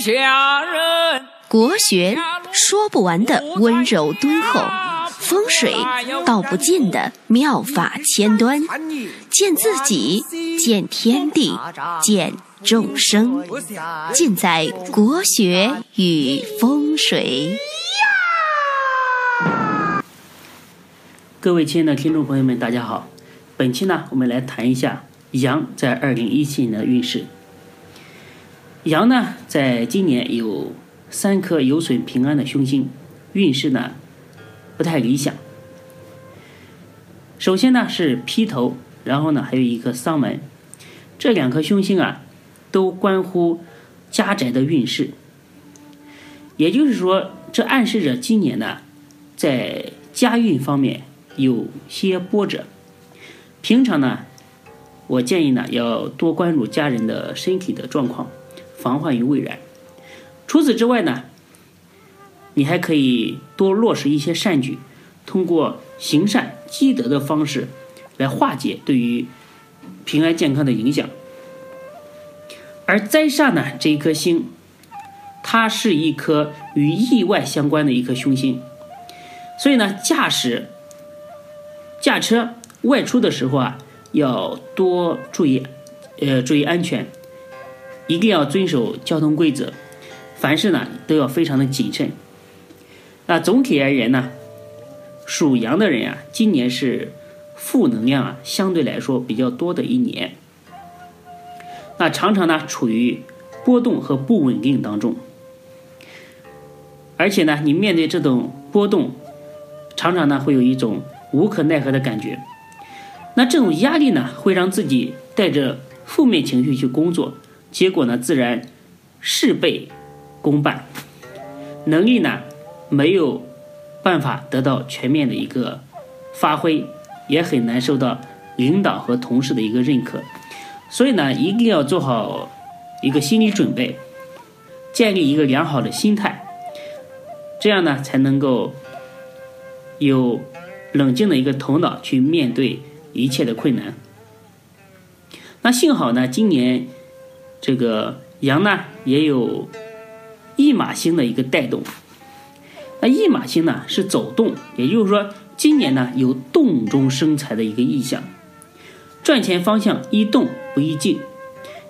下人。国学说不完的温柔敦厚，风水道不尽的妙法千端，见自己，见天地，见众生，尽在国学与风水。各位亲爱的听众朋友们，大家好。本期呢，我们来谈一下羊在二零一七年的运势。羊呢，在今年有三颗有损平安的凶星，运势呢不太理想。首先呢是劈头，然后呢还有一颗丧门，这两颗凶星啊，都关乎家宅的运势。也就是说，这暗示着今年呢，在家运方面。有些波折，平常呢，我建议呢要多关注家人的身体的状况，防患于未然。除此之外呢，你还可以多落实一些善举，通过行善积德的方式来化解对于平安健康的影响。而灾煞呢这一颗星，它是一颗与意外相关的一颗凶星，所以呢驾驶。驾车外出的时候啊，要多注意，呃，注意安全，一定要遵守交通规则，凡事呢都要非常的谨慎。那总体而言呢，属羊的人啊，今年是负能量啊相对来说比较多的一年，那常常呢处于波动和不稳定当中，而且呢，你面对这种波动，常常呢会有一种。无可奈何的感觉，那这种压力呢，会让自己带着负面情绪去工作，结果呢，自然事倍功半，能力呢没有办法得到全面的一个发挥，也很难受到领导和同事的一个认可，所以呢，一定要做好一个心理准备，建立一个良好的心态，这样呢，才能够有。冷静的一个头脑去面对一切的困难。那幸好呢，今年这个羊呢也有驿马星的一个带动。那驿马星呢是走动，也就是说今年呢有动中生财的一个意象，赚钱方向宜动不宜静。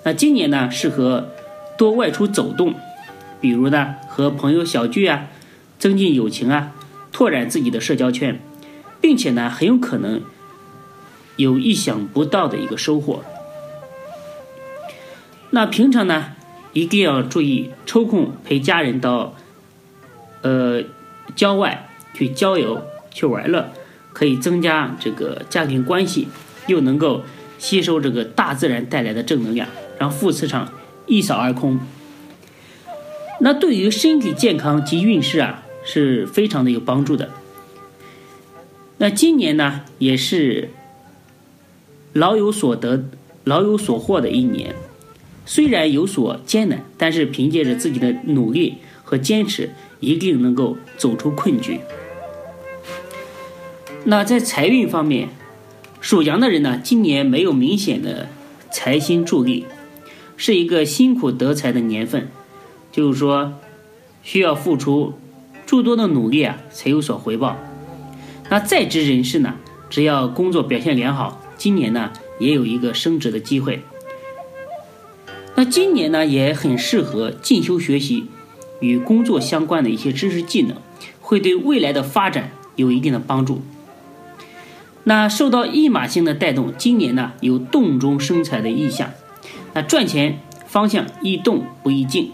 那今年呢适合多外出走动，比如呢和朋友小聚啊，增进友情啊，拓展自己的社交圈。并且呢，很有可能有意想不到的一个收获。那平常呢，一定要注意抽空陪家人到呃郊外去郊游、去玩乐，可以增加这个家庭关系，又能够吸收这个大自然带来的正能量，让负磁场一扫而空。那对于身体健康及运势啊，是非常的有帮助的。那今年呢，也是老有所得、老有所获的一年。虽然有所艰难，但是凭借着自己的努力和坚持，一定能够走出困局。那在财运方面，属羊的人呢，今年没有明显的财星助力，是一个辛苦得财的年份，就是说需要付出诸多的努力啊，才有所回报。那在职人士呢，只要工作表现良好，今年呢也有一个升职的机会。那今年呢也很适合进修学习与工作相关的一些知识技能，会对未来的发展有一定的帮助。那受到驿马星的带动，今年呢有动中生财的意象，那赚钱方向易动不易静。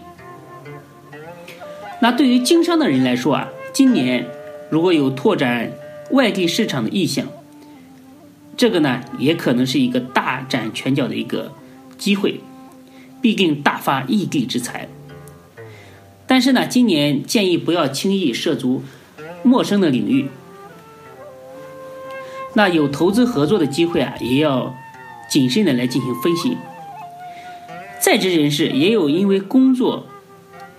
那对于经商的人来说啊，今年如果有拓展。外地市场的意向，这个呢也可能是一个大展拳脚的一个机会，必定大发异地之财。但是呢，今年建议不要轻易涉足陌生的领域。那有投资合作的机会啊，也要谨慎的来进行分析。在职人士也有因为工作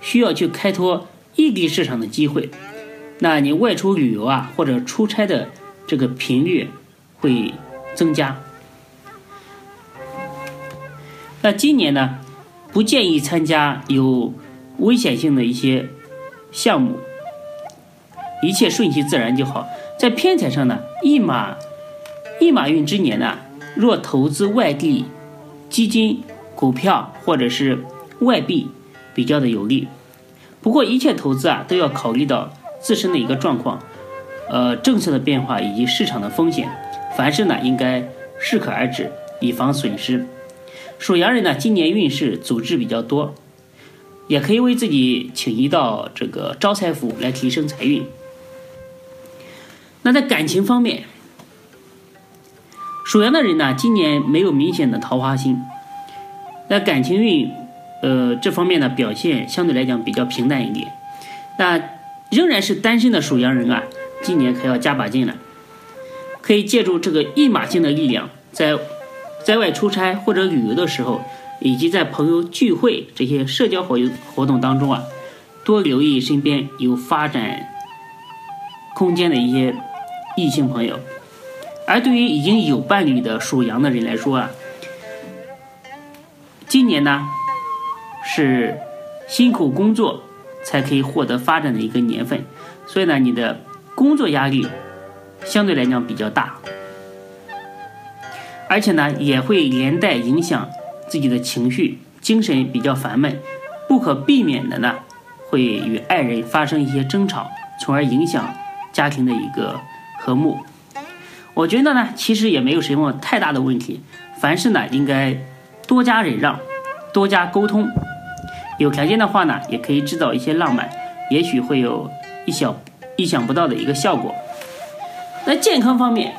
需要去开拓异地市场的机会。那你外出旅游啊，或者出差的这个频率会增加。那今年呢，不建议参加有危险性的一些项目，一切顺其自然就好。在偏财上呢，一马一马运之年呢，若投资外地基金、股票或者是外币，比较的有利。不过一切投资啊，都要考虑到自身的一个状况，呃，政策的变化以及市场的风险。凡事呢，应该适可而止，以防损失。属羊人呢，今年运势阻滞比较多，也可以为自己请一道这个招财符来提升财运。那在感情方面，属羊的人呢，今年没有明显的桃花星，那感情运，呃，这方面的表现相对来讲比较平淡一点。那仍然是单身的属羊人啊，今年可要加把劲了，可以借助这个一马星的力量，在在外出差或者旅游的时候，以及在朋友聚会这些社交活活动当中啊，多留意身边有发展空间的一些。异性朋友，而对于已经有伴侣的属羊的人来说啊，今年呢是辛苦工作才可以获得发展的一个年份，所以呢，你的工作压力相对来讲比较大，而且呢也会连带影响自己的情绪，精神比较烦闷，不可避免的呢会与爱人发生一些争吵，从而影响家庭的一个。和睦，我觉得呢，其实也没有什么太大的问题。凡事呢，应该多加忍让，多加沟通。有条件的话呢，也可以制造一些浪漫，也许会有意小意想不到的一个效果。那健康方面，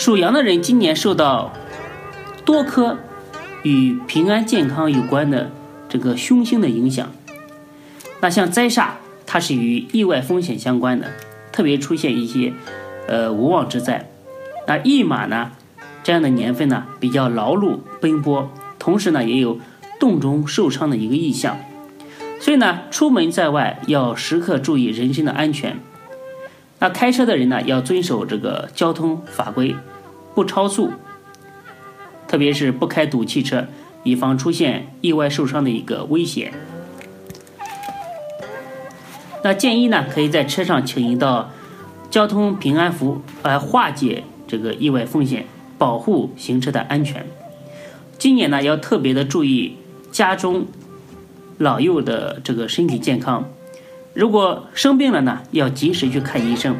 属羊的人今年受到多颗与平安健康有关的这个凶星的影响。那像灾煞。它是与意外风险相关的，特别出现一些，呃无妄之灾。那驿马呢，这样的年份呢，比较劳碌奔波，同时呢也有洞中受伤的一个意象。所以呢，出门在外要时刻注意人身的安全。那开车的人呢，要遵守这个交通法规，不超速，特别是不开堵汽车，以防出现意外受伤的一个危险。那建议呢，可以在车上请一道交通平安符，来化解这个意外风险，保护行车的安全。今年呢，要特别的注意家中老幼的这个身体健康。如果生病了呢，要及时去看医生，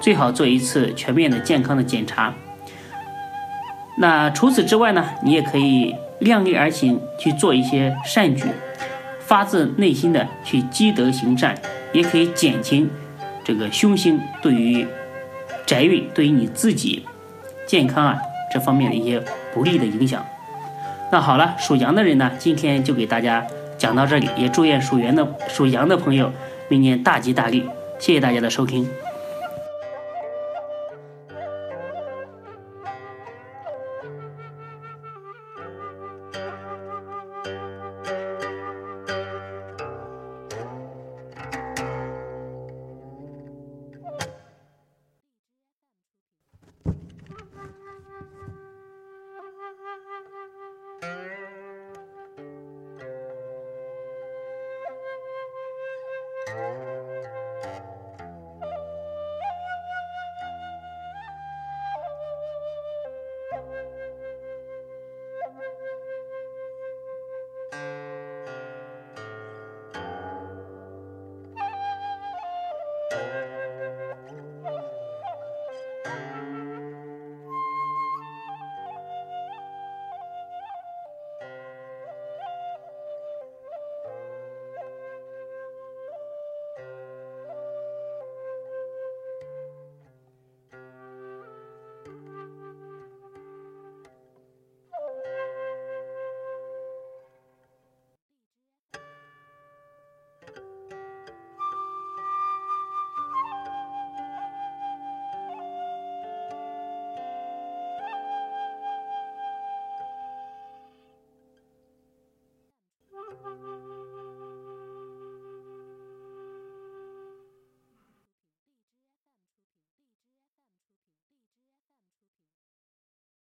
最好做一次全面的健康的检查。那除此之外呢，你也可以量力而行，去做一些善举，发自内心的去积德行善。也可以减轻这个凶星对于宅运、对于你自己健康啊这方面的一些不利的影响。那好了，属羊的人呢，今天就给大家讲到这里，也祝愿属羊的属羊的朋友明年大吉大利。谢谢大家的收听。